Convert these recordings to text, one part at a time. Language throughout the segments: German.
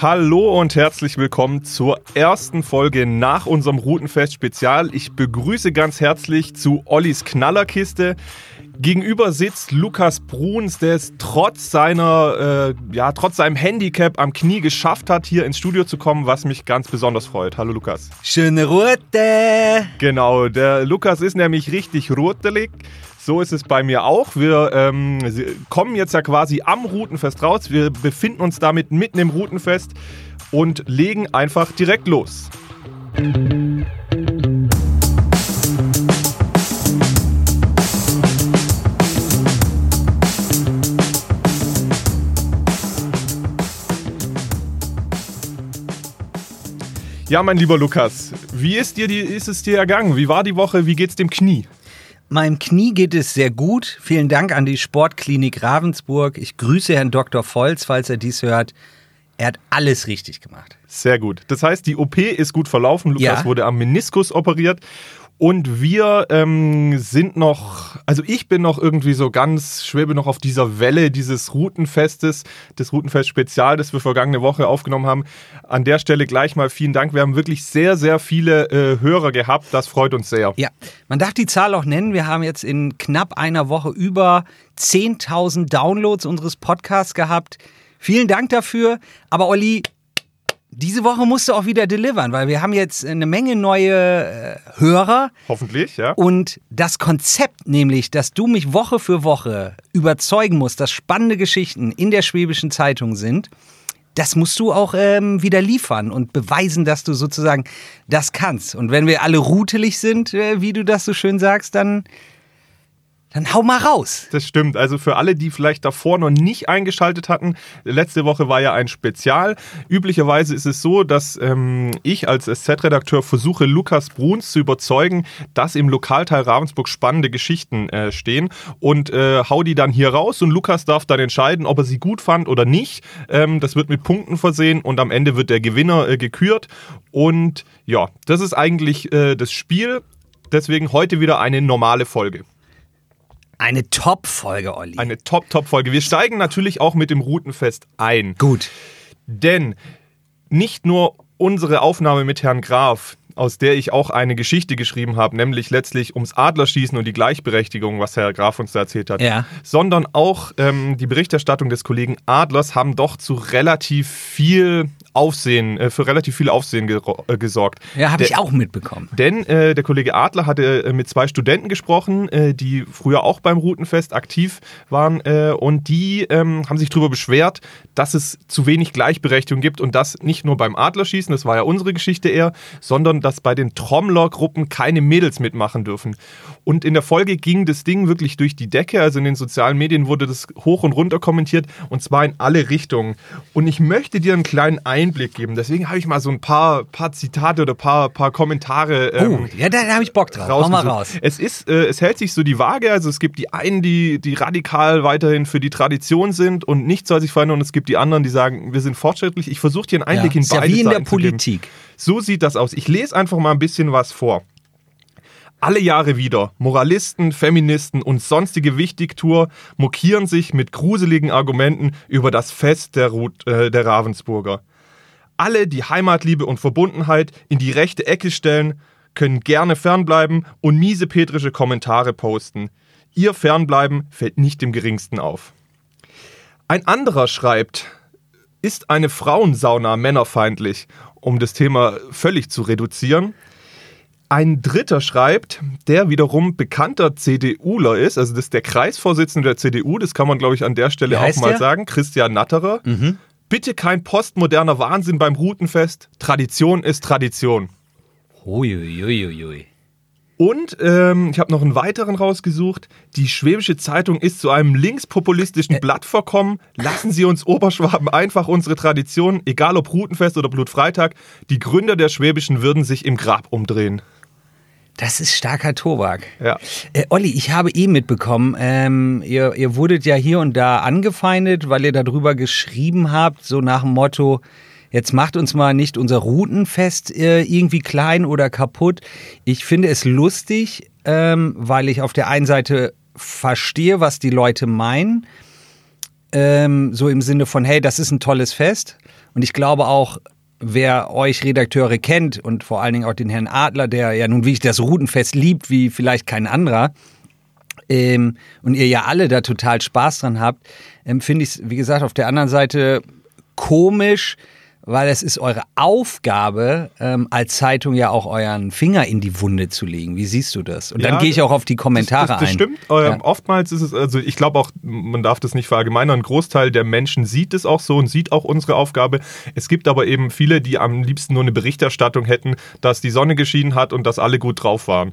Hallo und herzlich willkommen zur ersten Folge nach unserem Routenfest Spezial. Ich begrüße ganz herzlich zu Ollis Knallerkiste. Gegenüber sitzt Lukas Bruns, der es trotz seiner, äh, ja, trotz seinem Handicap am Knie geschafft hat, hier ins Studio zu kommen, was mich ganz besonders freut. Hallo Lukas. Schöne Rote! Genau, der Lukas ist nämlich richtig rotelig. So ist es bei mir auch. Wir ähm, kommen jetzt ja quasi am Routenfest raus. Wir befinden uns damit mitten im Routenfest und legen einfach direkt los. Ja, mein lieber Lukas, wie ist, dir die, ist es dir ergangen? Wie war die Woche? Wie geht's dem Knie? Meinem Knie geht es sehr gut. Vielen Dank an die Sportklinik Ravensburg. Ich grüße Herrn Dr. Volz, falls er dies hört. Er hat alles richtig gemacht. Sehr gut. Das heißt, die OP ist gut verlaufen. Lukas Ja. wurde am Meniskus operiert. Und wir ähm, sind noch, also ich bin noch irgendwie so ganz, schwebe noch auf dieser Welle dieses Routenfestes, des Routenfest-Spezial, das wir vergangene Woche aufgenommen haben. An der Stelle gleich mal vielen Dank. Wir haben wirklich sehr, sehr viele äh, Hörer gehabt. Das freut uns sehr. Ja, man darf die Zahl auch nennen. Wir haben jetzt in knapp einer Woche über 10.000 Downloads unseres Podcasts gehabt. Vielen Dank dafür. Aber Olli, diese Woche musst du auch wieder delivern, weil wir haben jetzt eine Menge neue äh, Hörer. Hoffentlich, ja. Und das Konzept, nämlich, dass du mich Woche für Woche überzeugen musst, dass spannende Geschichten in der Schwäbischen Zeitung sind, das musst du auch ähm, wieder liefern und beweisen, dass du sozusagen das kannst. Und wenn wir alle rutelig sind, äh, wie du das so schön sagst, dann, dann hau mal raus. Das stimmt. Also für alle, die vielleicht davor noch nicht eingeschaltet hatten, letzte Woche war ja ein Spezial. Üblicherweise ist es so, dass ähm, ich als SZ-Redakteur versuche, Lukas Bruns zu überzeugen, dass im Lokalteil Ravensburg spannende Geschichten äh, stehen und äh, hau die dann hier raus und Lukas darf dann entscheiden, ob er sie gut fand oder nicht. Ähm, das wird mit Punkten versehen und am Ende wird der Gewinner äh, gekürt. Und ja, das ist eigentlich äh, das Spiel. Deswegen heute wieder eine normale Folge. Eine Top-Folge, Olli. Eine Top-Top-Folge. Wir steigen natürlich auch mit dem Routenfest ein. Gut. Denn nicht nur unsere Aufnahme mit Herrn Graf, aus der ich auch eine Geschichte geschrieben habe, nämlich letztlich ums Adlerschießen und die Gleichberechtigung, was Herr Graf uns da erzählt hat, Ja. sondern auch ähm, die Berichterstattung des Kollegen Adlers haben doch zu relativ viel Aufsehen, äh, für relativ viel Aufsehen gero- äh, gesorgt. Ja, habe ich auch mitbekommen. denn äh, der Kollege Adler hatte äh, mit zwei Studenten gesprochen, äh, die früher auch beim Routenfest aktiv waren äh, und die ähm, haben sich darüber beschwert, dass es zu wenig Gleichberechtigung gibt und das nicht nur beim Adlerschießen, das war ja unsere Geschichte eher, sondern dass bei den Trommlergruppen keine Mädels mitmachen dürfen. Und in der Folge ging das Ding wirklich durch die Decke, also in den sozialen Medien wurde das hoch und runter kommentiert und zwar in alle Richtungen. Und ich möchte dir einen kleinen Einblick geben, deswegen habe ich mal so ein paar, paar Zitate oder paar, paar Kommentare Oh, ähm, ja, da, da habe ich Bock drauf. Hau mal raus. Es ist, äh, es hält sich so die Waage. Also es gibt die einen, die, die radikal weiterhin für die Tradition sind und nichts soll sich verändern. Und es gibt die anderen, die sagen, wir sind fortschrittlich. Ich versuche dir einen Einblick Ja, in ist ja beide wie in der zu geben. So sieht das aus. Ich lese einfach mal ein bisschen was vor. Alle Jahre wieder. Moralisten, Feministen und sonstige Wichtigtour mokieren sich mit gruseligen Argumenten über das Fest der, Ruth, äh, der Ravensburger. Alle, die Heimatliebe und Verbundenheit in die rechte Ecke stellen, können gerne fernbleiben und miesepetrische Kommentare posten. Ihr Fernbleiben fällt nicht im geringsten auf. Ein anderer schreibt, ist eine Frauensauna männerfeindlich, um das Thema völlig zu reduzieren. Ein dritter schreibt, der wiederum bekannter CDUler ist, also das ist der Kreisvorsitzende der CDU, das kann man glaube ich an der Stelle auch mal der? sagen, Christian Natterer. Bitte kein postmoderner Wahnsinn beim Routenfest. Tradition ist Tradition. Uiuiuiui. Und ähm, ich habe noch einen weiteren rausgesucht. Die Schwäbische Zeitung ist zu einem linkspopulistischen Blatt verkommen. Lassen Sie uns Oberschwaben einfach unsere Tradition, egal ob Rutenfest oder Blutfreitag, die Gründer der Schwäbischen würden sich im Grab umdrehen. Das ist starker Tobak. Ja. Äh, Olli, ich habe eh mitbekommen, ähm, ihr, ihr wurdet ja hier und da angefeindet, weil ihr darüber geschrieben habt, so nach dem Motto, jetzt macht uns mal nicht unser Routenfest äh, irgendwie klein oder kaputt. Ich finde es lustig, ähm, weil ich auf der einen Seite verstehe, was die Leute meinen. ähm, so im Sinne von, hey, das ist ein tolles Fest. Und ich glaube auch, wer euch Redakteure kennt und vor allen Dingen auch den Herrn Adler, der ja nun wirklich das Routenfest liebt, wie vielleicht kein anderer, ähm, und ihr ja alle da total Spaß dran habt, ähm, finde ich es, wie gesagt, auf der anderen Seite komisch, weil es ist eure Aufgabe, ähm, als Zeitung ja auch euren Finger in die Wunde zu legen. Wie siehst du das? Und Ja, dann gehe ich auch auf die Kommentare das, das, das ein. stimmt. Ähm, Ja. Oftmals ist es, also ich glaube auch, man darf das nicht verallgemeinern, ein Großteil der Menschen sieht es auch so und sieht auch unsere Aufgabe. Es gibt aber eben viele, die am liebsten nur eine Berichterstattung hätten, dass die Sonne geschienen hat und dass alle gut drauf waren.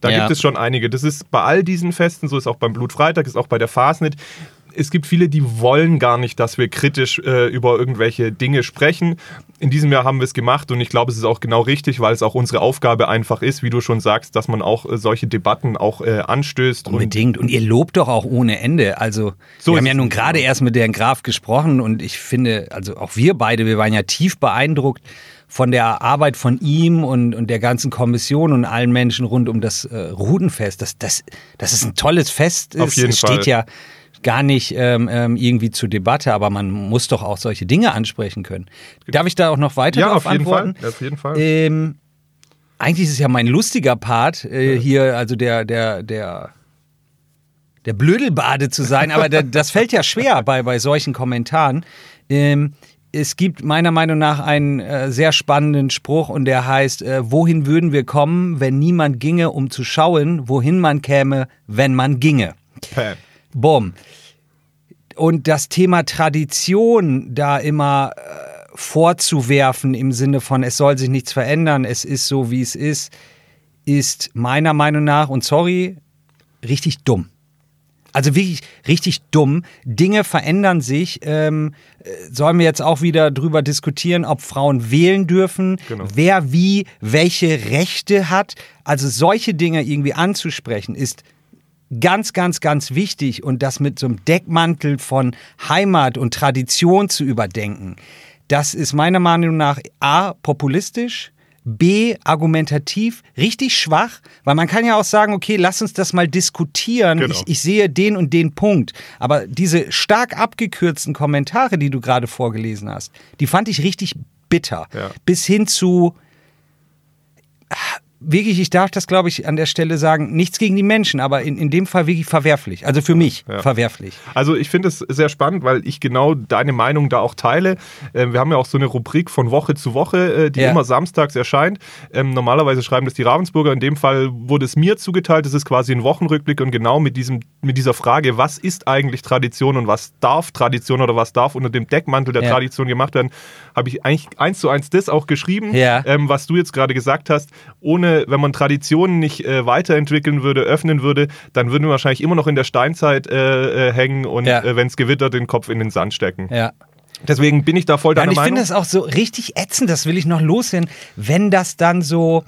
Da Ja. gibt es schon einige. Das ist bei all diesen Festen, so ist auch beim Blutfreitag, ist auch bei der Fasnet. Es gibt viele, die wollen gar nicht, dass wir kritisch äh, über irgendwelche Dinge sprechen. In diesem Jahr haben wir es gemacht und ich glaube, es ist auch genau richtig, weil es auch unsere Aufgabe einfach ist, wie du schon sagst, dass man auch äh, solche Debatten auch äh, anstößt. Und Unbedingt. Und ihr lobt doch auch ohne Ende. Also, So wir haben ja nun gerade erst mit Herrn Graf gesprochen und ich finde, also auch wir beide, wir waren ja tief beeindruckt von der Arbeit von ihm und, und der ganzen Kommission und allen Menschen rund um das äh, Rudenfest. Das, das, das ist ein tolles Fest. Auf es, jeden es Fall. steht ja gar nicht ähm, ähm, irgendwie zur Debatte, aber man muss doch auch solche Dinge ansprechen können. Darf ich da auch noch weiter ja, auf jeden antworten? Fall. Auf jeden Fall. Ähm, eigentlich ist es ja mein lustiger Part, äh, hier, also der, der, der, der Blödelbade zu sein, aber da, das fällt ja schwer bei, bei solchen Kommentaren. Ähm, es gibt meiner Meinung nach einen äh, sehr spannenden Spruch und der heißt, äh, wohin würden wir kommen, wenn niemand ginge, um zu schauen, wohin man käme, wenn man ginge. Päh. Bumm. Und das Thema Tradition da immer äh, vorzuwerfen im Sinne von, es soll sich nichts verändern, es ist so, wie es ist, ist meiner Meinung nach, und sorry, richtig dumm. Also wirklich richtig dumm. Dinge verändern sich. Ähm, äh, sollen wir jetzt auch wieder drüber diskutieren, ob Frauen wählen dürfen, Genau. wer wie welche Rechte hat. Also solche Dinge irgendwie anzusprechen, ist ganz, ganz, ganz wichtig und das mit so einem Deckmantel von Heimat und Tradition zu überdenken, das ist meiner Meinung nach A, populistisch, B, argumentativ, richtig schwach, weil man kann ja auch sagen, okay, lass uns das mal diskutieren. Genau. Ich, ich sehe den und den Punkt. Aber diese stark abgekürzten Kommentare, die du gerade vorgelesen hast, die fand ich richtig bitter. Ja. Bis hin zu, wirklich, ich darf das, glaube ich, an der Stelle sagen, nichts gegen die Menschen, aber in, in dem Fall wirklich verwerflich. Also für mich Ja. verwerflich. Also ich finde es sehr spannend, weil ich genau deine Meinung da auch teile. Ähm, wir haben ja auch so eine Rubrik von Woche zu Woche, äh, die Ja. immer samstags erscheint. Ähm, normalerweise schreiben das die Ravensburger. In dem Fall wurde es mir zugeteilt. Das ist quasi ein Wochenrückblick und genau mit, diesem, mit dieser Frage, was ist eigentlich Tradition und was darf Tradition oder was darf unter dem Deckmantel der Ja. Tradition gemacht werden, habe ich eigentlich eins zu eins das auch geschrieben, ähm, was du jetzt gerade gesagt hast. Ohne, wenn man Traditionen nicht äh, weiterentwickeln würde, öffnen würde, dann würden wir wahrscheinlich immer noch in der Steinzeit äh, äh, hängen und Ja. äh, wenn es gewittert, den Kopf in den Sand stecken. Ja. Deswegen bin ich da voll Ja, deiner und ich finde Meinung. das auch so richtig ätzend, das will ich noch loswerden, wenn das dann so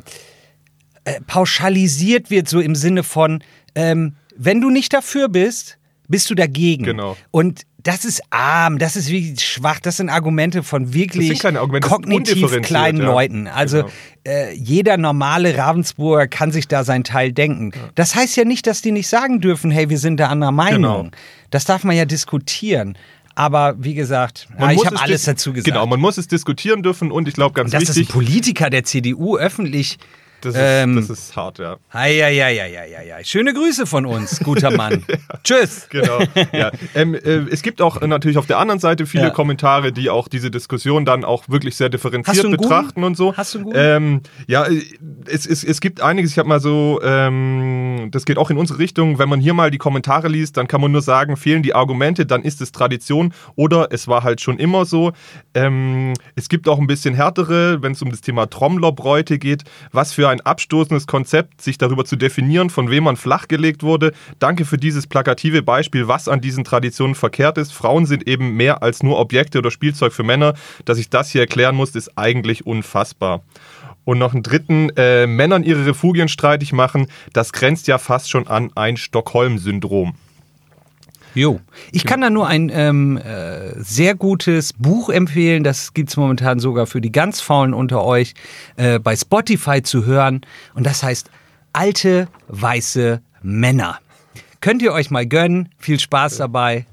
äh, pauschalisiert wird, so im Sinne von, ähm, wenn du nicht dafür bist, bist du dagegen. Genau. Und das ist arm, das ist wirklich schwach, das sind Argumente von wirklich Argumente, kognitiv kleinen ja. Leuten. Also Genau. äh, jeder normale Ravensburger kann sich da sein Teil denken. Das heißt ja nicht, dass die nicht sagen dürfen, hey, wir sind da anderer Meinung. Genau. Das darf man ja diskutieren. Aber wie gesagt, ah, ich habe es alles dazu gesagt. Genau, man muss es diskutieren dürfen und ich glaube ganz Und dass das ein wichtig, Politiker der CDU öffentlich. Das ist, ähm, das ist hart, ja. Eieieiei. Schöne Grüße von uns, guter Mann. Tschüss. Genau. ja. ähm, äh, es gibt auch natürlich auf der anderen Seite viele Ja. Kommentare, die auch diese Diskussion dann auch wirklich sehr differenziert einen guten? betrachten und so. Hast du einen guten? Ähm, ja, äh, es, es, es gibt einiges. Ich habe mal so, ähm, das geht auch in unsere Richtung. Wenn man hier mal die Kommentare liest, dann kann man nur sagen, fehlen die Argumente, dann ist es Tradition oder es war halt schon immer so. Ähm, es gibt auch ein bisschen härtere, wenn es um das Thema Trommlerbräute geht. Was für ein abstoßendes Konzept, sich darüber zu definieren, von wem man flachgelegt wurde. Danke für dieses plakative Beispiel, was an diesen Traditionen verkehrt ist. Frauen sind eben mehr als nur Objekte oder Spielzeug für Männer. Dass ich das hier erklären muss, ist eigentlich unfassbar. Und noch einen dritten, äh, Männern ihre Refugien streitig machen, das grenzt ja fast schon an ein Stockholm-Syndrom. Jo. Ich kann da nur ein ähm, äh, sehr gutes Buch empfehlen. Das gibt es momentan sogar für die ganz Faulen unter euch äh, bei Spotify zu hören. Und das heißt Alte weiße Männer. Könnt ihr euch mal gönnen. Viel Spaß dabei.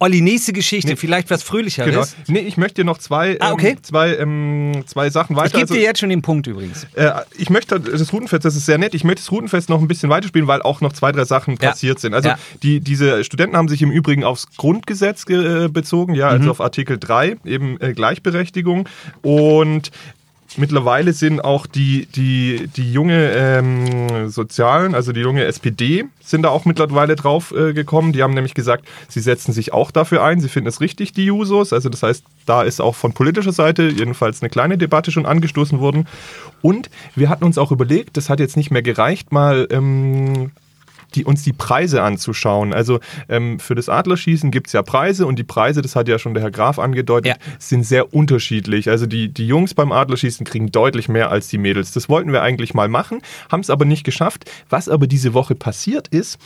Olli, nächste Geschichte, vielleicht was Fröhlicheres. Genau. Nee, ich möchte dir noch zwei, Ah, okay. ähm, zwei, ähm, zwei Sachen weiter. Ich gebe also- dir jetzt schon den Punkt übrigens. Äh, ich möchte das Rutenfest, das ist sehr nett, ich möchte das Rutenfest noch ein bisschen weiterspielen, weil auch noch zwei, drei Sachen Ja. passiert sind. Also Ja. die, diese Studenten haben sich im Übrigen aufs Grundgesetz ge- äh, bezogen, ja, Mhm. also auf Artikel 3, eben äh, Gleichberechtigung. Und mittlerweile sind auch die, die, die junge ähm, Sozialen, also die junge SPD, sind da auch mittlerweile drauf äh, gekommen. Die haben nämlich gesagt, sie setzen sich auch dafür ein. Sie finden es richtig, die Jusos. Also das heißt, da ist auch von politischer Seite jedenfalls eine kleine Debatte schon angestoßen worden. Und wir hatten uns auch überlegt, das hat jetzt nicht mehr gereicht, mal ähm, die, uns die Preise anzuschauen. Also ähm, für das Adlerschießen gibt es ja Preise und die Preise, das hat ja schon der Herr Graf angedeutet, Ja. sind sehr unterschiedlich. Also die, die Jungs beim Adlerschießen kriegen deutlich mehr als die Mädels. Das wollten wir eigentlich mal machen, haben es aber nicht geschafft. Was aber diese Woche passiert ist,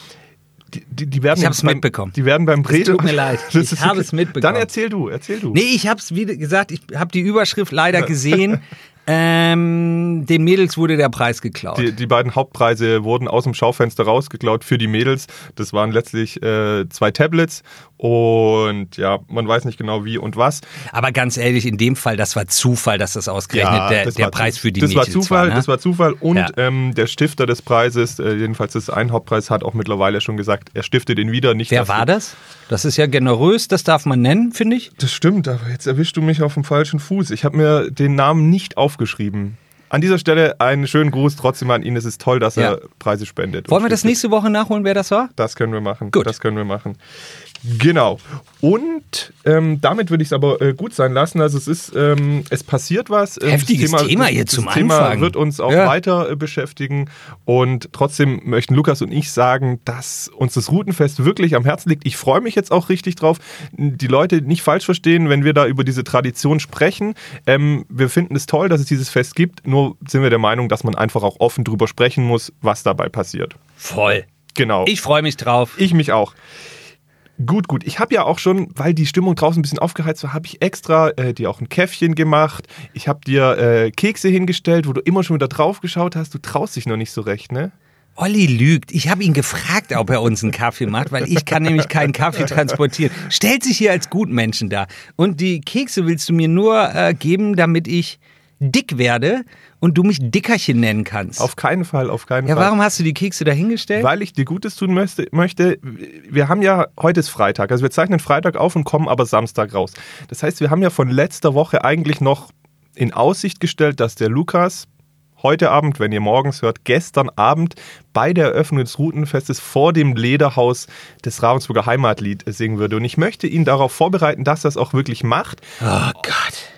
die, die, die werden Ich hab's beim, mitbekommen. Die werden beim Brede. tut mir leid. Ich habe es mitbekommen. Dann erzähl du, erzähl du. Nee, ich hab's wie gesagt, ich habe die Überschrift leider gesehen. Ähm, den Mädels wurde der Preis geklaut. Die, die beiden Hauptpreise wurden aus dem Schaufenster rausgeklaut für die Mädels. Das waren letztlich äh, zwei Tablets und ja, man weiß nicht genau wie und was. Aber ganz ehrlich, in dem Fall, das war Zufall, dass das ausgerechnet der, das der war Preis für die das Mädels war Zufall, ne? das war Zufall und Ja. ähm, der Stifter des Preises, äh, jedenfalls das ein Hauptpreis, hat auch mittlerweile schon gesagt, er stiftet ihn wieder. Nicht Wer war das? Das ist ja generös, das darf man nennen, finde ich. Das stimmt, aber jetzt erwischst du mich auf dem falschen Fuß. Ich habe mir den Namen nicht aufgeschrieben. An dieser Stelle einen schönen Gruß trotzdem an ihn. Es ist toll, dass Ja. er Preise spendet. Wollen wir das nächste Woche nachholen, wer das war? Das können wir machen. Gut. Das können wir machen. Genau. Und ähm, damit würde ich es aber äh, gut sein lassen. Also es ist, ähm, es passiert was. Ähm, Heftiges das Thema das, hier das zum Thema Anfang. wird uns auch Ja. weiter äh, beschäftigen. Und trotzdem möchten Lukas und ich sagen, dass uns das Routenfest wirklich am Herzen liegt. Ich freue mich jetzt auch richtig drauf. Die Leute nicht falsch verstehen, wenn wir da über diese Tradition sprechen. Ähm, wir finden es toll, dass es dieses Fest gibt. Nur sind wir der Meinung, dass man einfach auch offen drüber sprechen muss, was dabei passiert. Voll. Genau. Ich freue mich drauf. Ich mich auch. Gut, gut. Ich habe ja auch schon, weil die Stimmung draußen ein bisschen aufgeheizt war, habe ich extra äh, dir auch ein Käffchen gemacht. Ich habe dir äh, Kekse hingestellt, wo du immer schon wieder drauf geschaut hast. Du traust dich noch nicht so recht, ne? Olli lügt. Ich habe ihn gefragt, ob er uns einen Kaffee macht, weil ich kann nämlich keinen Kaffee transportieren. Stellt sich hier als Gutmenschen dar. Und die Kekse willst du mir nur äh, geben, damit ich dick werde und du mich Dickerchen nennen kannst. Auf keinen Fall, auf keinen ja, Fall. warum hast du die Kekse da hingestellt? Weil ich dir Gutes tun möchte, möchte. Wir haben ja, heute ist Freitag, also wir zeichnen Freitag auf und kommen aber Samstag raus. Das heißt, wir haben ja von letzter Woche eigentlich noch in Aussicht gestellt, dass der Lukas heute Abend, wenn ihr morgens hört, gestern Abend bei der Eröffnung des Routenfestes vor dem Lederhaus des Ravensburger Heimatlied singen würde. Und ich möchte ihn darauf vorbereiten, dass er es auch wirklich macht. oh Gott.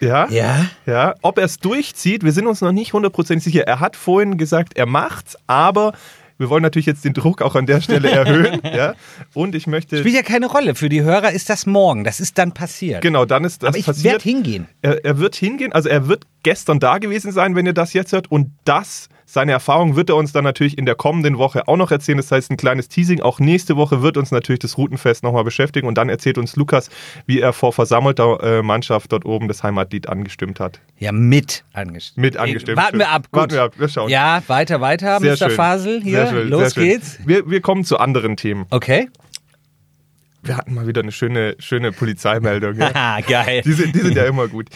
Ja? Ja? Ja, ob er es durchzieht, wir sind uns noch nicht hundertprozentig sicher. Er hat vorhin gesagt, er macht's, aber wir wollen natürlich jetzt den Druck auch an der Stelle erhöhen. ja? Und ich möchte. Spielt ja keine Rolle. Für die Hörer ist das morgen. Das ist dann passiert. Genau, dann ist das Aber ich passiert. werde hingehen. Er, er wird hingehen, also er wird gestern da gewesen sein, wenn ihr das jetzt hört. Und das, seine Erfahrung, wird er uns dann natürlich in der kommenden Woche auch noch erzählen. Das heißt, ein kleines Teasing. Auch nächste Woche wird uns natürlich das Routenfest nochmal beschäftigen. Und dann erzählt uns Lukas, wie er vor versammelter äh, Mannschaft dort oben das Heimatlied angestimmt hat. Ja, mit angestimmt. Mit angestimmt. Warten wir ab. Gut. Warten wir ab, wir schauen. Ja, weiter, weiter, Sehr Mr. schön. Fasel. Hier, schön, los geht's. Wir, wir kommen zu anderen Themen. Okay. Wir hatten mal wieder eine schöne, schöne Polizeimeldung. Ja. Geil. Die, sind, die sind ja immer gut.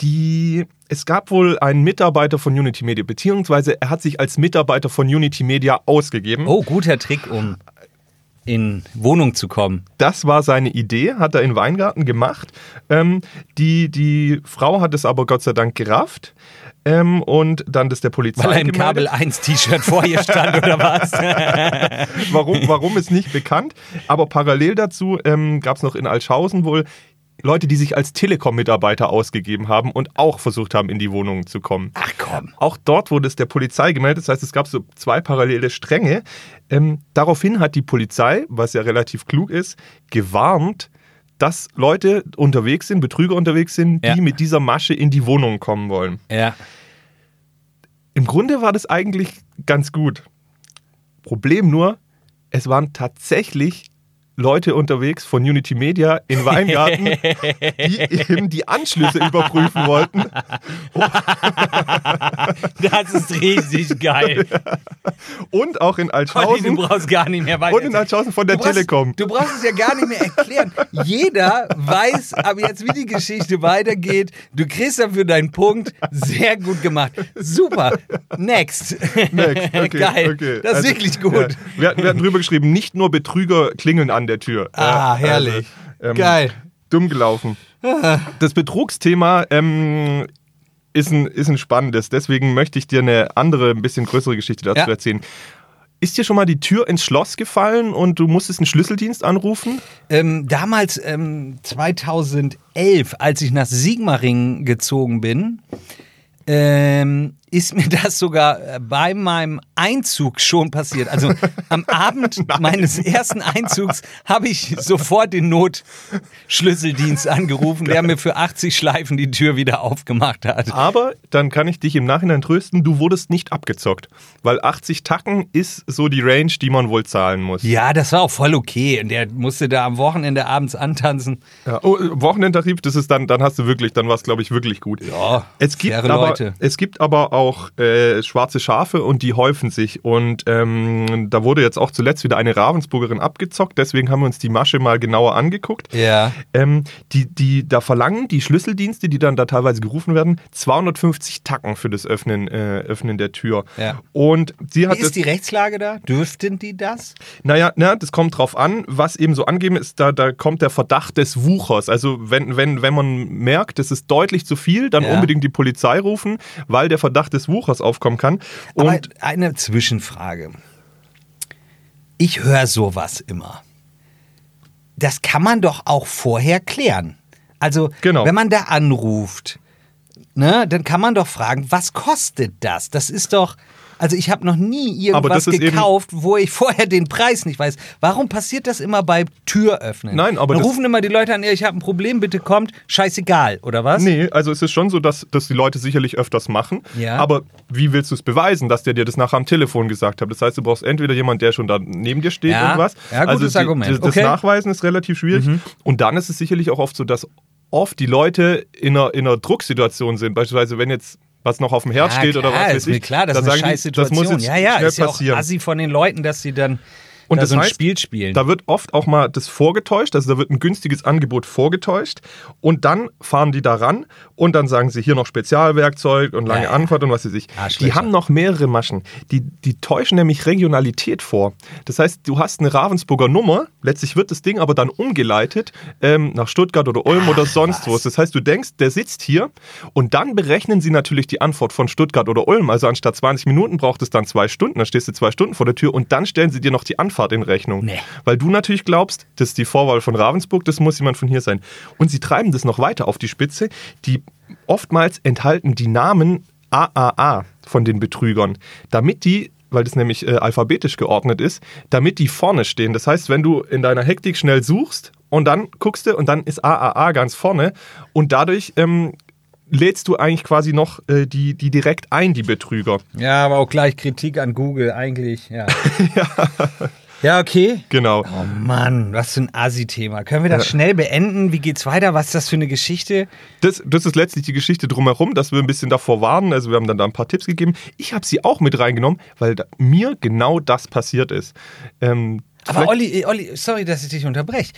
Die, es gab wohl einen Mitarbeiter von Unity Media, beziehungsweise er hat sich als Mitarbeiter von Unity Media ausgegeben. Oh, guter Trick, um in Wohnung zu kommen. Das war seine Idee, hat er in Weingarten gemacht. Ähm, die, die Frau hat es aber Gott sei Dank gerafft. Ähm, und dann das der Polizei Weil gemeldet. Kabel 1 T-Shirt vor ihr stand oder was? Warum, warum ist nicht bekannt. Aber parallel dazu ähm, gab es noch in Altschaußen wohl Leute, die sich als Telekom-Mitarbeiter ausgegeben haben und auch versucht haben, in die Wohnungen zu kommen. Ach komm. Auch dort wurde es der Polizei gemeldet. Das heißt, es gab so zwei parallele Stränge. Ähm, daraufhin hat die Polizei, was ja relativ klug ist, gewarnt, dass Leute unterwegs sind, Betrüger unterwegs sind, die Ja. mit dieser Masche in die Wohnung kommen wollen. Ja. Im Grunde war das eigentlich ganz gut. Problem nur, es waren tatsächlich Leute unterwegs von Unity Media in Weingarten, die eben die Anschlüsse überprüfen wollten. Das ist richtig geil. Und auch in Olli, du Altschaußen. brauchst gar nicht mehr weiter. Und in Altschaußen von der Du brauchst- Telekom. Du brauchst es ja gar nicht mehr erklären. Jeder weiß ab jetzt, wie die Geschichte weitergeht. Du kriegst dafür deinen Punkt. Sehr gut gemacht. Super. Next. Next. Okay, Geil. okay. Das ist Also, wirklich gut. Ja, wir, hatten, wir hatten drüber geschrieben, nicht nur Betrüger klingeln an der Tür. Ah, Ja, herrlich. also, ähm, Geil. Dumm gelaufen. Das Betrugsthema ähm, ist, ein, ist ein spannendes. Deswegen möchte ich dir eine andere, ein bisschen größere Geschichte dazu Ja. erzählen. Ist dir schon mal die Tür ins Schloss gefallen und du musstest einen Schlüsseldienst anrufen? Ähm, damals, ähm, 2011, als ich nach Sigmaringen gezogen bin, ähm, ist mir das sogar äh, bei meinem Einzug schon passiert. Also am Abend meines ersten Einzugs habe ich sofort den Notschlüsseldienst angerufen, der mir für 80 Schleifen die Tür wieder aufgemacht hat. Aber dann kann ich dich im Nachhinein trösten, du wurdest nicht abgezockt. Weil 80 Tacken ist so die Range, die man wohl zahlen muss. Ja, das war auch voll okay. Und der musste da am Wochenende abends antanzen. Ja, oh, Wochenendtarif, das ist dann, dann hast du wirklich, dann war es, glaube ich, wirklich gut. Ja, es gibt aber, Leute. Es gibt aber auch äh, schwarze Schafe und die häufen sich. Und ähm, da wurde jetzt auch zuletzt wieder eine Ravensburgerin abgezockt, deswegen haben wir uns die Masche mal genauer angeguckt. Ja. Ähm, die, die da verlangen die Schlüsseldienste, die dann da teilweise gerufen werden, 250 Tacken für das Öffnen, äh, Öffnen der Tür. Ja. Und sie hat Wie ist die Rechtslage da? Dürften die das? naja, na, das kommt drauf an. Was eben so angeben ist, da, da kommt der Verdacht des Wuchers. Also wenn, wenn, wenn man merkt, es ist deutlich zu viel, dann Ja. unbedingt die Polizei rufen, weil der Verdacht des Wuchers aufkommen kann. Und Aber eine Zwischenfrage. Ich höre sowas immer. Das kann man doch auch vorher klären. Also, Genau. wenn man da anruft, ne, dann kann man doch fragen, was kostet das? Das ist doch. Also ich habe noch nie irgendwas gekauft, wo ich vorher den Preis nicht weiß. Warum passiert das immer bei Türöffnen? Nein, aber Dann das- rufen immer die Leute an, ich habe ein Problem, bitte kommt, scheißegal, oder was? Nee, also es ist schon so, dass, dass die Leute sicherlich öfters machen. Ja. Aber wie willst du es beweisen, dass der dir das nachher am Telefon gesagt hat? Das heißt, du brauchst entweder jemanden, der schon da neben dir steht Ja. und was. Ja, gutes also die, Argument. Das, Okay. Mhm. Nachweisen ist relativ schwierig. Und dann ist es sicherlich auch oft so, dass oft die Leute in einer, in einer Drucksituation sind. Beispielsweise, wenn jetzt was noch auf dem Herd Ja, steht oder klar, was weiß ist mir ich. klar, das da ist eine sagen die, scheiß Situation. Das muss jetzt ja, ja, ist ja passieren. auch assi von den Leuten, dass sie dann Und da das so ein heißt, Spiel spielen. Da wird oft auch mal das vorgetäuscht, also da wird ein günstiges Angebot vorgetäuscht und dann fahren die da ran und dann sagen sie hier noch Spezialwerkzeug und lange Ja, ja. Antwort und was weiß ich. Arschlöcher. Die haben noch mehrere Maschen. Die, die täuschen nämlich Regionalität vor. Das heißt, du hast eine Ravensburger Nummer, letztlich wird das Ding aber dann umgeleitet ähm, nach Stuttgart oder Ulm oder sonst wo. Das heißt, du denkst, der sitzt hier und dann berechnen sie natürlich die Antwort von Stuttgart oder Ulm. Also anstatt 20 Minuten braucht es dann zwei Stunden, dann stehst du zwei Stunden vor der Tür und dann stellen sie dir noch die Anfahrt in Rechnung. Nee. Weil du natürlich glaubst, das ist die Vorwahl von Ravensburg, das muss jemand von hier sein. Und sie treiben das noch weiter auf die Spitze. Die oftmals enthalten die Namen AAA von den Betrügern, damit die weil das nämlich äh, alphabetisch geordnet ist, damit die vorne stehen. Das heißt, wenn du in deiner Hektik schnell suchst und dann guckst du und dann ist AAA ganz vorne und dadurch ähm, lädst du eigentlich quasi noch äh, die, die direkt ein, die Betrüger. ja, aber auch gleich Kritik an Google eigentlich. Ja, ja. Okay. Genau. Oh Mann, was für ein Asi-Thema. Können wir das schnell beenden? Wie geht's weiter? Was ist das für eine Geschichte? Das, das ist letztlich die Geschichte drumherum, dass wir ein bisschen davor warnen. Also wir haben dann da ein paar Tipps gegeben. Ich habe sie auch mit reingenommen, weil da, mir genau das passiert ist. Ähm, Aber Olli, Olli, sorry, dass ich dich unterbreche.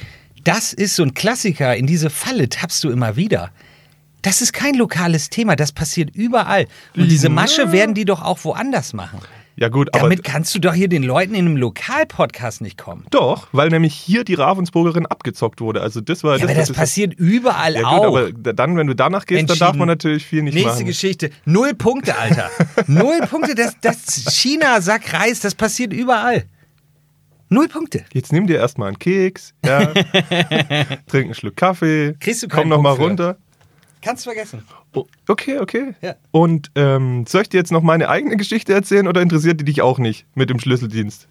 Das ist so ein Klassiker. In diese Falle tappst du immer wieder. Das ist kein lokales Thema, das passiert überall. Und diese Masche Ja. werden die doch auch woanders machen. Ja gut, aber Damit kannst du doch hier den Leuten in einem Lokalpodcast nicht kommen. doch, weil nämlich hier die Ravensburgerin abgezockt wurde. Also das war Ja, aber das ist- passiert überall Ja gut, auch. aber dann, wenn du danach gehst, dann darf man natürlich viel nicht Nächste machen. Geschichte. Null Punkte, Alter. Null Punkte. Das, das China-Sack Reis, das passiert überall. Null Punkte. Jetzt nimm dir erstmal einen Keks, ja, trink einen Schluck Kaffee, Kriegst du komm keinen noch mal Punkt für. runter. Kannst vergessen. Oh, okay, okay. Ja. Und ähm, soll ich dir jetzt noch meine eigene Geschichte erzählen oder interessiert die dich auch nicht mit dem Schlüsseldienst?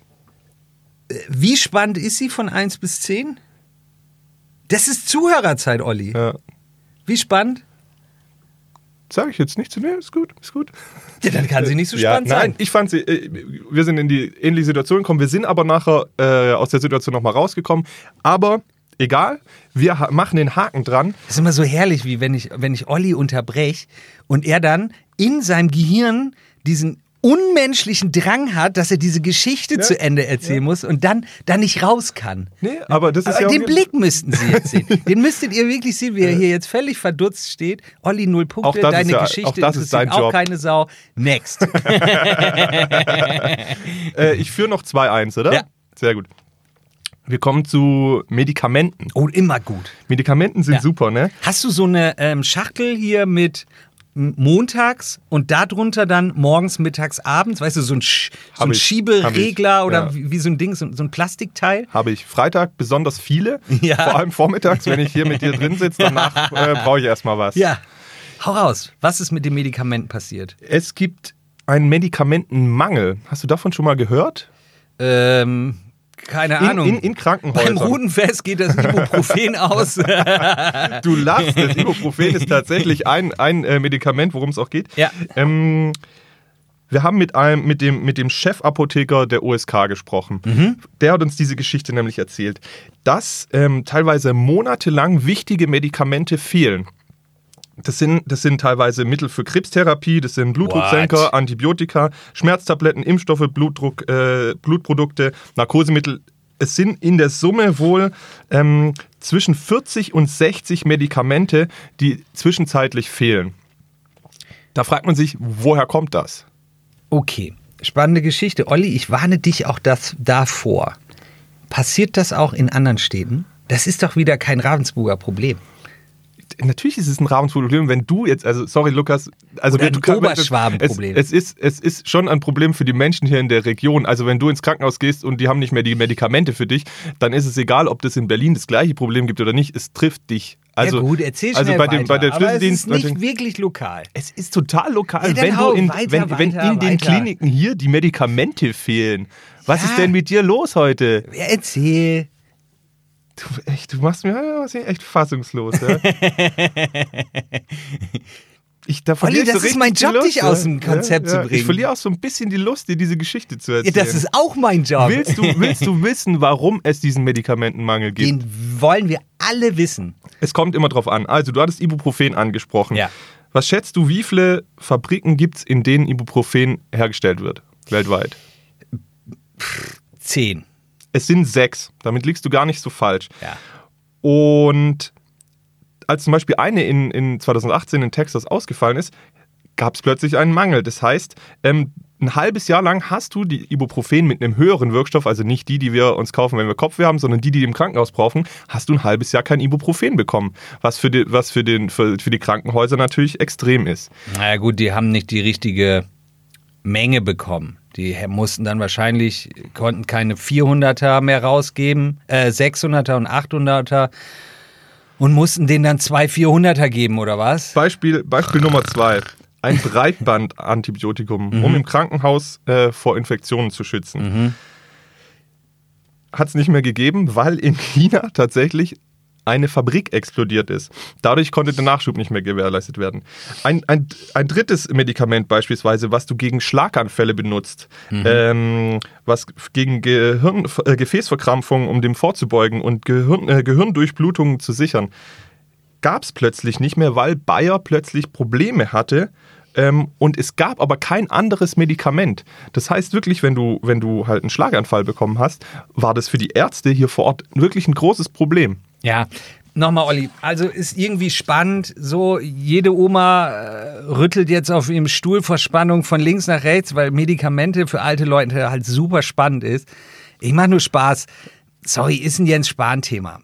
Wie spannend ist sie von 1 bis 10? Das ist Zuhörerzeit, Olli. Ja. Wie spannend? Sag ich jetzt nicht zu mir, ist gut, ist gut. Ja, dann kann sie nicht so Ja, spannend nein, sein. ich fand sie, äh, wir sind in die ähnliche Situation gekommen, wir sind aber nachher äh, aus der Situation nochmal rausgekommen. Aber egal, wir machen den Haken dran. Das ist immer so herrlich, wie wenn ich, wenn ich Olli unterbreche und er dann in seinem Gehirn diesen unmenschlichen Drang hat, dass er diese Geschichte zu Ende erzählen muss und dann, dann nicht raus kann. Nee, aber das ist Aber ja auch den Blick müssten Sie jetzt sehen. Den müsstet ihr wirklich sehen, wie er hier jetzt völlig verdutzt steht. Olli, null Punkte, Auch das deine ist ja- Geschichte auch das ist dein auch Job. keine Sau. Next. Äh, ich führe noch 2-1, oder? Ja. Sehr gut. Wir kommen zu Medikamenten. Oh, immer gut. Medikamenten sind Ja. super, ne? Hast du so eine ähm, Schachtel hier mit montags und darunter dann morgens, mittags, abends, weißt du, so ein, Sch so ein ich, Schieberegler oder ja. wie, wie so ein Ding, so, so ein Plastikteil? Habe ich Freitag besonders viele. Ja. Vor allem vormittags, wenn ich hier mit dir drin sitze. Danach äh, brauche ich erstmal was. Ja. Hau raus. Was ist mit den Medikamenten passiert? Es gibt einen Medikamentenmangel. Hast du davon schon mal gehört? Ähm, keine In, Ahnung. in, in Beim Krankenhäusern. Rudenfest geht das Ibuprofen aus. Du lachst. Das Ibuprofen ist tatsächlich ein, ein äh, Medikament, worum es auch geht. Ja. Ähm, wir haben mit, einem, mit, dem, mit dem Chefapotheker der OSK gesprochen. Mhm. Der hat uns diese Geschichte nämlich erzählt, dass ähm, teilweise monatelang wichtige Medikamente fehlen. Das sind, das sind teilweise Mittel für Krebstherapie, das sind Blutdrucksenker, What? Antibiotika, Schmerztabletten, Impfstoffe, Blutdruck, äh, Blutprodukte, Narkosemittel. Es sind in der Summe wohl ähm, zwischen 40 und 60 Medikamente, die zwischenzeitlich fehlen. Da fragt man sich, woher kommt das? Okay, spannende Geschichte. Olli, ich warne dich auch das davor. Passiert das auch in anderen Städten? Das ist doch wieder kein Ravensburger Problem. Natürlich ist es ein Ravensburger-Problem, wenn du jetzt, also sorry Lukas, also wenn du ein kann- Oberschwaben-Problem. Es, es, ist, es ist schon ein Problem für die Menschen hier in der Region. Also wenn du ins Krankenhaus gehst und die haben nicht mehr die Medikamente für dich, dann ist es egal, ob das in Berlin das gleiche Problem gibt oder nicht. Es trifft dich. Also, ja gut, erzähl also bei dem, weiter. bei der Aber es Schlüsseldienst. ist nicht wirklich lokal. es ist total lokal, Ja, wenn, hau du in, weiter, wenn, wenn weiter, in den. Kliniken hier die Medikamente fehlen. Was Ja. ist denn mit dir los heute? Ja, erzähl. Du, echt, du machst mir ja, echt fassungslos. Ja? Ich, da verliere ich das so ist mein Job, Lust, dich aus dem Konzept zu Ich bringen. verliere auch so ein bisschen die Lust, dir diese Geschichte zu Ja, erzählen. das ist auch mein Job. willst, du, willst du wissen, warum es diesen Medikamentenmangel gibt? Den wollen wir alle wissen. Es kommt immer drauf an. Also, du hattest Ibuprofen angesprochen. Ja. Was schätzt du, wie viele Fabriken gibt es, in denen Ibuprofen hergestellt wird? Weltweit? Zehn. Es sind sechs. Damit liegst du gar nicht so falsch. Ja. Und als zum Beispiel eine in, in 2018 in Texas ausgefallen ist, gab es plötzlich einen Mangel. Das heißt, ähm, ein halbes Jahr lang hast du die Ibuprofen mit einem höheren Wirkstoff, also nicht die, die wir uns kaufen, wenn wir Kopfweh haben, sondern die, die im Krankenhaus brauchen, hast du ein halbes Jahr kein Ibuprofen bekommen. Was für die, was für den, für, für die Krankenhäuser natürlich extrem ist. Na ja, gut, die haben nicht die richtige Menge bekommen. Die mussten dann wahrscheinlich, konnten keine 400er mehr rausgeben, äh, 600er und 800er und mussten denen dann zwei 400er geben, oder was? Beispiel, Beispiel Nummer zwei. Ein Breitbandantibiotikum, um im Krankenhaus äh, vor Infektionen zu schützen. Hat es nicht mehr gegeben, weil in China tatsächlich eine Fabrik explodiert ist. Dadurch konnte der Nachschub nicht mehr gewährleistet werden. Ein, ein, ein drittes Medikament beispielsweise, was du gegen Schlaganfälle benutzt, ähm, was gegen Gehirn, äh, Gefäßverkrampfung, um dem vorzubeugen und Gehirn, äh, Gehirndurchblutungen zu sichern, gab es plötzlich nicht mehr, weil Bayer plötzlich Probleme hatte. Ähm, und es gab aber kein anderes Medikament. Das heißt wirklich, wenn du, wenn du halt einen Schlaganfall bekommen hast, war das für die Ärzte hier vor Ort wirklich ein großes Problem. Ja. Nochmal, Olli, also ist irgendwie spannend, so jede Oma äh, rüttelt jetzt auf ihrem Stuhl vor Spannung von links nach rechts, weil Medikamente für alte Leute halt super spannend ist. Ich mach nur Spaß. Sorry, ist ein Jens Spahn-Thema.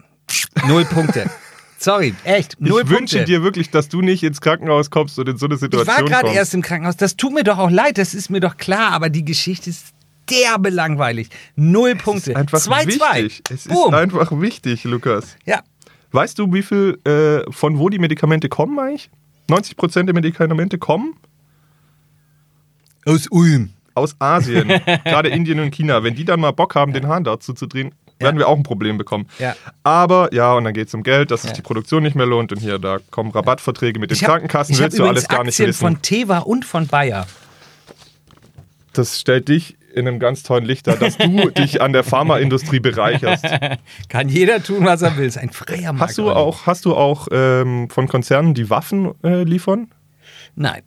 Null Punkte. Sorry, echt, null ich Punkte. wünsche dir wirklich, dass du nicht ins Krankenhaus kommst und in so eine ich Situation war gerade kommst. erst im Krankenhaus. Das tut mir doch auch leid, das ist mir doch klar, aber die Geschichte ist derbe langweilig. Null Punkte. Einfach 2-2. wichtig. Es Boom. ist einfach wichtig, Lukas. Ja. Weißt du, wie viel, äh, von wo die Medikamente kommen eigentlich? 90% der Medikamente kommen Aus Ulm. aus Asien, gerade Indien und China. Wenn die dann mal Bock haben, den Hahn dazu zu drehen, werden wir auch ein Problem bekommen. Ja. Aber ja, und dann geht es um Geld, dass sich Ja. die Produktion nicht mehr lohnt und hier, da kommen Rabattverträge mit den habe Krankenkassen, hab willst du alles gar nicht Aktien wissen. von Teva und von Bayer. das stellt dich in einem ganz tollen Licht dar, dass du dich an der Pharmaindustrie bereicherst. Kann jeder tun, was er will. Ist ein freier Markt. Hast du auch, hast du auch ähm, von Konzernen, die Waffen äh, liefern? Nein.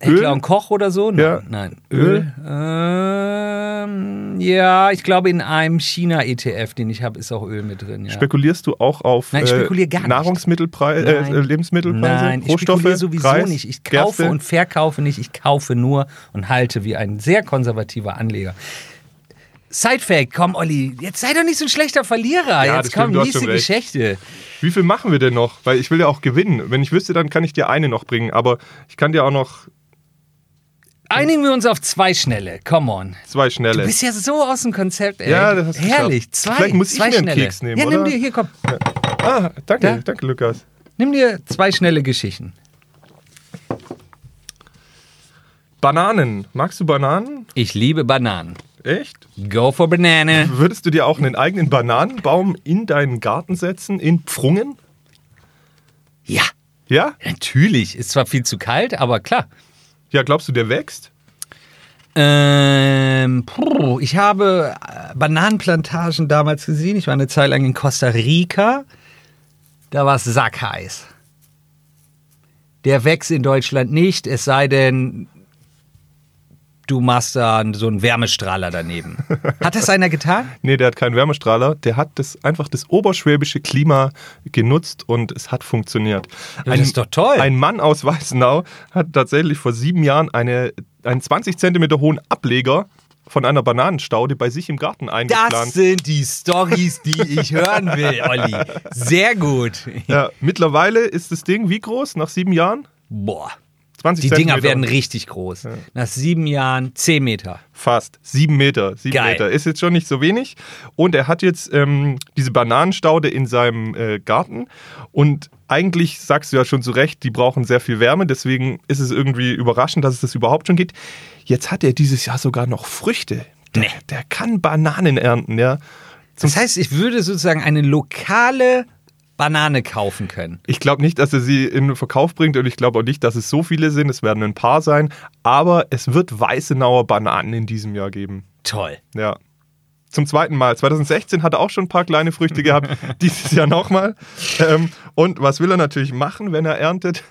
Heckler und Koch oder so? Nein. Ja. Nein. Öl? Ähm, ja, ich glaube, in einem China-ETF, den ich habe, ist auch Öl mit drin. Ja. Spekulierst du auch auf Nein, ich spekuliere gar. Nahrungsmittelpreise, Nein. äh, Lebensmittelpreise, Nein, ich Rohstoffe, spekuliere sowieso Reis, nicht. Ich kaufe Gerste? und verkaufe nicht. Ich kaufe nur und halte wie ein sehr konservativer Anleger. Sidefact, komm, Olli, jetzt sei doch nicht so ein schlechter Verlierer. Ja, jetzt komm, recht. Geschichte. Wie viel machen wir denn noch? Weil ich will ja auch gewinnen. Wenn ich wüsste, dann kann ich dir eine noch bringen. Aber ich kann dir auch noch Einigen wir uns auf zwei schnelle. Come on. zwei Du schnelle. bist ja so aus dem Konzept, ey. Ja, das hast du Herrlich. Zwei, Vielleicht muss ich zwei mir einen schnelle. Keks nehmen, ja, nimm oder? dir, hier, komm. Ah, danke, Da? danke, Lukas. Nimm dir zwei schnelle Geschichten. Bananen. Magst du Bananen? Ich liebe Bananen. Echt? Go for Banane. Würdest du dir auch einen eigenen Bananenbaum in deinen Garten setzen, in Pfrungen? Ja, Ja? natürlich. Ist zwar viel zu kalt, aber klar. Ja, glaubst du, der wächst? Ähm, puh, ich habe äh, Bananenplantagen damals gesehen. Ich war eine Zeit lang in Costa Rica. Da war es sackheiß. Der wächst in Deutschland nicht, es sei denn, du machst da so einen Wärmestrahler daneben. Hat das einer getan? Nee, der hat keinen Wärmestrahler. Der hat das einfach das oberschwäbische Klima genutzt und es hat funktioniert. Ja, das ist doch toll. Ein Mann aus Weißenau hat tatsächlich vor sieben Jahren eine, einen 20 Zentimeter hohen Ableger von einer Bananenstaude bei sich im Garten Das eingepflanzt. sind die Stories, die ich hören will, Olli. Sehr gut. Ja, mittlerweile ist das Ding wie groß nach sieben Jahren? Boah. 20 Die Dinger werden richtig groß. Nach sieben Jahren zehn Meter. Fast. Sieben Meter. Sieben Geil. Meter. Ist jetzt schon nicht so wenig. Und er hat jetzt ähm, diese Bananenstaude in seinem äh, Garten. Und eigentlich sagst du ja schon zu Recht, die brauchen sehr viel Wärme. Deswegen ist es irgendwie überraschend, dass es das überhaupt schon gibt. Jetzt hat er dieses Jahr sogar noch Früchte. Der, Nee. der kann Bananen ernten, ja. Das heißt, ich würde sozusagen eine lokale Banane kaufen können. Ich glaube nicht, dass er sie in den Verkauf bringt und ich glaube auch nicht, dass es so viele sind. Es werden ein paar sein. Aber es wird Weißenauer Bananen in diesem Jahr geben. Toll. Ja. Zum zweiten Mal. 2016 hat er auch schon ein paar kleine Früchte gehabt. Dieses Jahr nochmal. Ähm, und was will er natürlich machen, wenn er erntet?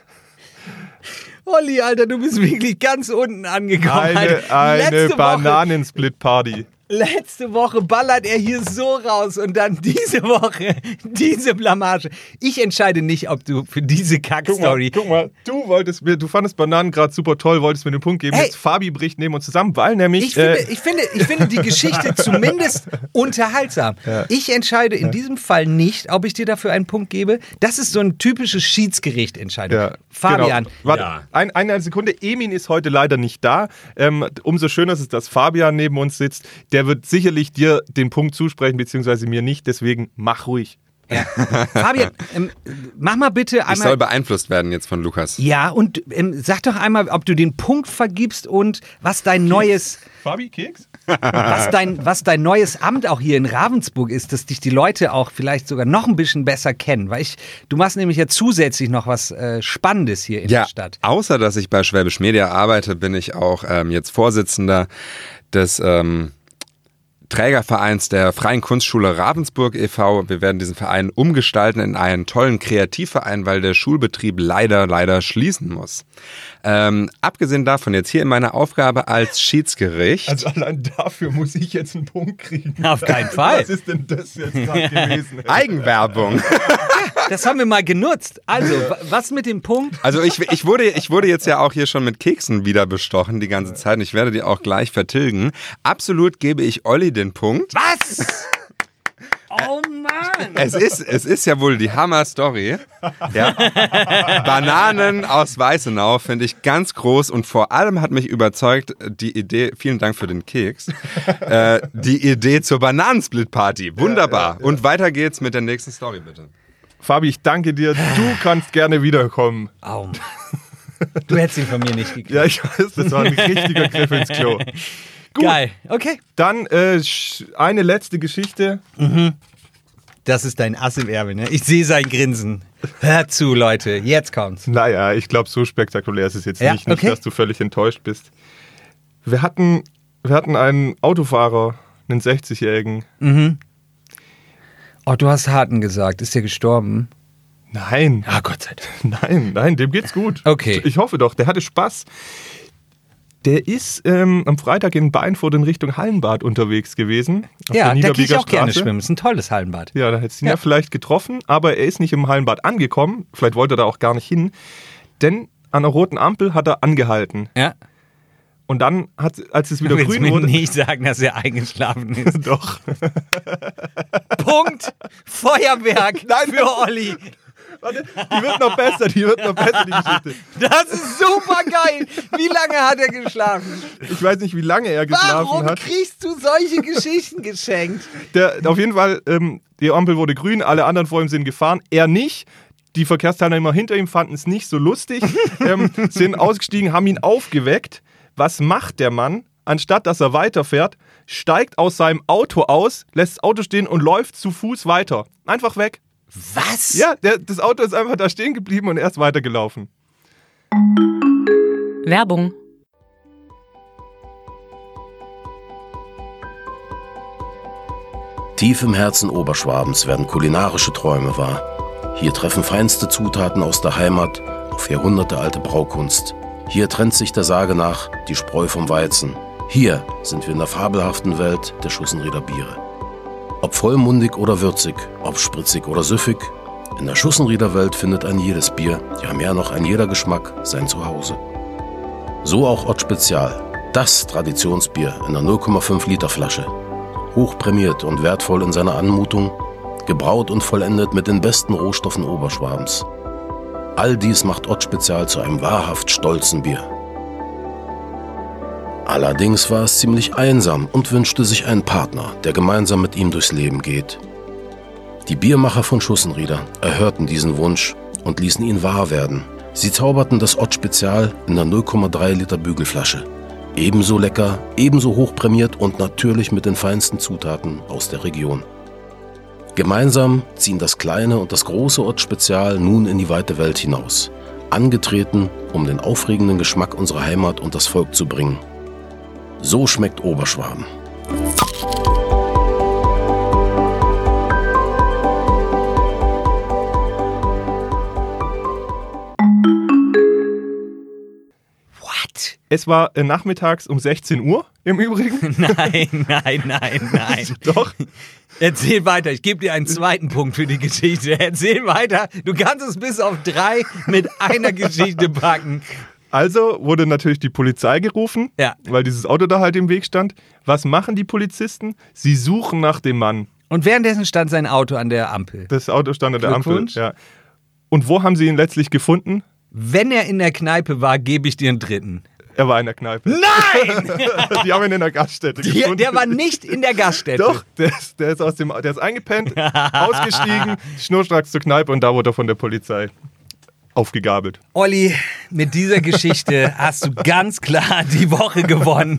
Olli, Alter, du bist wirklich ganz unten angekommen. Eine, eine Bananensplit-Party. Letzte Woche ballert er hier so raus und dann diese Woche diese Blamage. Ich entscheide nicht, ob du für diese Guck mal, Kackstory. guck mal, du wolltest mir, du fandest Bananen gerade super toll, wolltest mir den Punkt geben. Hey. Jetzt Fabi bricht neben uns zusammen, weil nämlich. Ich finde, äh, ich, finde, ich finde die Geschichte zumindest unterhaltsam. Ich entscheide in diesem Fall nicht, ob ich dir dafür einen Punkt gebe. Das ist so ein typisches Schiedsgericht-Entscheidung. Ja, Fabian, Genau. Warte, Ja. ein, eine Sekunde. Emin ist heute leider nicht da. Ähm, umso schöner ist es, dass Fabian neben uns sitzt. Der wird sicherlich dir den Punkt zusprechen, beziehungsweise mir nicht. Deswegen mach ruhig. Ja. Fabian, ähm, mach mal bitte Ich soll einmal. beeinflusst werden jetzt von Lukas. Ja, und ähm, sag doch einmal, ob du den Punkt vergibst und was dein neues, Fabi, Keks? was dein, was dein neues Amt auch hier in Ravensburg ist, dass dich die Leute auch vielleicht sogar noch ein bisschen besser kennen. Weil ich, du machst nämlich ja zusätzlich noch was äh, Spannendes hier in Ja, der Stadt. außer dass ich bei Schwäbisch Media arbeite, bin ich auch ähm, jetzt Vorsitzender des ähm, Trägervereins der Freien Kunstschule Ravensburg e.V. Wir werden diesen Verein umgestalten in einen tollen Kreativverein, weil der Schulbetrieb leider, leider schließen muss. Ähm, abgesehen davon, jetzt hier in meiner Aufgabe als Schiedsgericht. Also allein dafür muss ich jetzt einen Punkt kriegen. Auf keinen Fall. Was ist denn das jetzt gerade gewesen? Eigenwerbung. Das haben wir mal genutzt. Also, wa- was mit dem Punkt? Also ich, ich, wurde, ich wurde jetzt ja auch hier schon mit Keksen wieder bestochen die ganze Zeit und ich werde die auch gleich vertilgen. Absolut gebe ich Olli den Punkt. Was? Oh Mann! Es ist, es ist ja wohl die Hammer-Story. Ja. Bananen aus Weißenau finde ich ganz groß und vor allem hat mich überzeugt die Idee, vielen Dank für den Keks, äh, die Idee zur Bananensplit-Party. Wunderbar. Und weiter geht's mit der nächsten Story, bitte. Fabi, ich danke dir. Du kannst gerne wiederkommen. Aum. Du hättest ihn von mir nicht gekriegt. Ja, ich weiß, das war ein richtiger Griff ins Klo. Gut. Geil. Okay. Dann äh, eine letzte Geschichte. Das ist dein Ass im Ärmel, ne? Ich sehe sein Grinsen. Hört zu, Leute. Jetzt kommt's. Naja, ich glaube, so spektakulär ist es jetzt Ja, nicht, nicht okay. dass du völlig enttäuscht bist. Wir hatten, wir hatten einen Autofahrer, einen 60-Jährigen. Oh, du hast Harten gesagt. Ist der gestorben? Nein, Ah, Gott sei Dank. nein, nein, dem geht's gut. Okay. Ich hoffe doch, der hatte Spaß. Der ist ähm, am Freitag in Beinfurt in Richtung Hallenbad unterwegs gewesen. Ja, der da gehe ich auch gerne Straße. schwimmen. Ist ein tolles Hallenbad. Ja, da hättest du ihn ja. Ja. vielleicht getroffen, aber er ist nicht im Hallenbad angekommen. Vielleicht wollte er da auch gar nicht hin. Denn an der roten Ampel hat er angehalten. Ja. Und dann, hat, als es wieder willst grün wurde. nicht sagen, dass er eingeschlafen ist. Doch. Punkt. Feuerwerk Nein. für Olli. Warte, die wird noch besser, die wird noch besser, die Geschichte. Das ist super geil. Wie lange hat er geschlafen? Ich weiß nicht, wie lange er geschlafen Warum hat. kriegst du solche Geschichten geschenkt? Der, auf jeden Fall, ähm, die Ampel wurde grün, alle anderen vor ihm sind gefahren, er nicht. Die Verkehrsteilnehmer hinter ihm fanden es nicht so lustig, ähm, sind ausgestiegen, haben ihn aufgeweckt. Was macht der Mann? Anstatt dass er weiterfährt, steigt aus seinem Auto aus, lässt das Auto stehen und läuft zu Fuß weiter. Einfach weg. Was? Ja, der, das Auto ist einfach da stehen geblieben und er ist weitergelaufen. Werbung. Tief im Herzen Oberschwabens werden kulinarische Träume wahr. Hier treffen feinste Zutaten aus der Heimat auf jahrhundertealte Braukunst. Hier trennt sich der Sage nach die Spreu vom Weizen. Hier sind wir in der fabelhaften Welt der Schussenrieder Biere. Ob vollmundig oder würzig, ob spritzig oder süffig, in der Schussenrieder Welt findet ein jedes Bier, ja mehr noch ein jeder Geschmack, sein Zuhause. So auch Ott Spezial, das Traditionsbier in der 0,5 Liter Flasche hochprämiert und wertvoll in seiner Anmutung, gebraut und vollendet mit den besten Rohstoffen Oberschwabens. All dies macht Ott Spezial zu einem wahrhaft stolzen Bier. Allerdings war es ziemlich einsam und wünschte sich einen Partner, der gemeinsam mit ihm durchs Leben geht. Die Biermacher von Schussenrieder erhörten diesen Wunsch und ließen ihn wahr werden. Sie zauberten das Ott Spezial in der 0,3 Liter Bügelflasche. Ebenso lecker, ebenso hochprämiert und natürlich mit den feinsten Zutaten aus der Region. Gemeinsam ziehen das kleine und das große Ott Spezial nun in die weite Welt hinaus. Angetreten, um den aufregenden Geschmack unserer Heimat und das Volk zu bringen. So schmeckt Oberschwaben. What? Es war äh, nachmittags um 16 Uhr im Übrigen. Nein, nein, nein, nein. Doch. Erzähl weiter. Ich gebe dir einen zweiten Punkt für die Geschichte. Erzähl weiter. Du kannst es bis auf drei mit einer Geschichte packen. Also wurde natürlich die Polizei gerufen, Ja. weil dieses Auto da halt im Weg stand. Was machen die Polizisten? Sie suchen nach dem Mann. Und währenddessen stand sein Auto an der Ampel. Das Auto stand an der Ampel. Ja. Und wo haben sie ihn letztlich gefunden? Wenn er in der Kneipe war, gebe ich dir einen dritten. Er war in der Kneipe. Nein! Die haben ihn in der Gaststätte gefunden. der war nicht in der Gaststätte. Doch, der ist, der ist aus dem, der ist eingepennt, ausgestiegen, schnurstracks zur Kneipe und da wurde er von der Polizei aufgegabelt. Olli, mit dieser Geschichte hast du ganz klar die Woche gewonnen.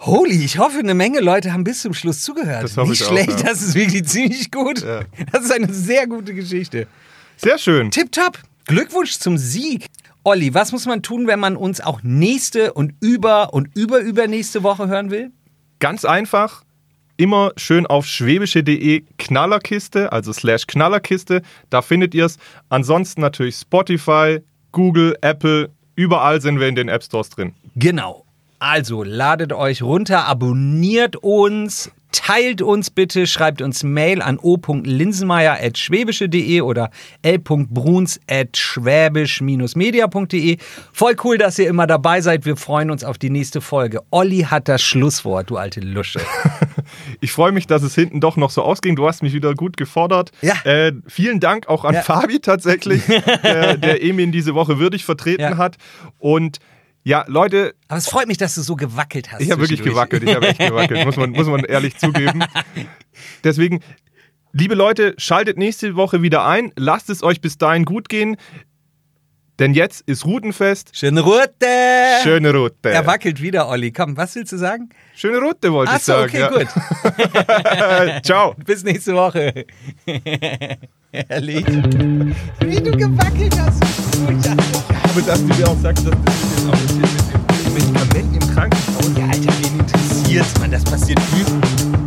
Holy, ich hoffe, eine Menge Leute haben bis zum Schluss zugehört. Das hoffe Nicht ich auch, schlecht, ja. das ist wirklich ziemlich gut. Ja. Das ist eine sehr gute Geschichte. Sehr schön. Tipptopp. Glückwunsch zum Sieg. Olli, was muss man tun, wenn man uns auch nächste und über und überübernächste Woche hören will? Ganz einfach. Immer schön auf schwäbische.de Knallerkiste, also slash Knallerkiste, da findet ihr es. Ansonsten natürlich Spotify, Google, Apple, überall sind wir in den App Stores drin. Genau. Also ladet euch runter, abonniert uns, Teilt uns bitte, schreibt uns Mail an o.linsenmeier.schwäbische.de oder l.bruns.schwäbisch-media.de. Voll cool, dass ihr immer dabei seid. Wir freuen uns auf die nächste Folge. Olli hat das Schlusswort, du alte Lusche. Ich freue mich, dass es hinten doch noch so ausging. Du hast mich wieder gut gefordert. Ja. Äh, vielen Dank auch an Ja. Fabi tatsächlich, der, der Emin diese Woche würdig vertreten Ja. hat. Und ja, Leute, Aber es freut mich, dass du so gewackelt hast. ich habe wirklich gewackelt. Ich habe echt gewackelt, muss man, muss man ehrlich zugeben. Deswegen, liebe Leute, schaltet nächste Woche wieder ein. Lasst es euch bis dahin gut gehen. Denn jetzt ist Routenfest. Schöne Route! Schöne Route. Er wackelt wieder, Olli. Komm, was willst du sagen? Schöne Route, wollte ich Achso, sagen. okay, ja. gut. Ciao. Bis nächste Woche. Herrlich. Wie du gewackelt hast. Aber dass du mir auch sagst, dass das mit den, Krankenhaus Ja, Alter, wen interessiert's, Mann? Das passiert übel.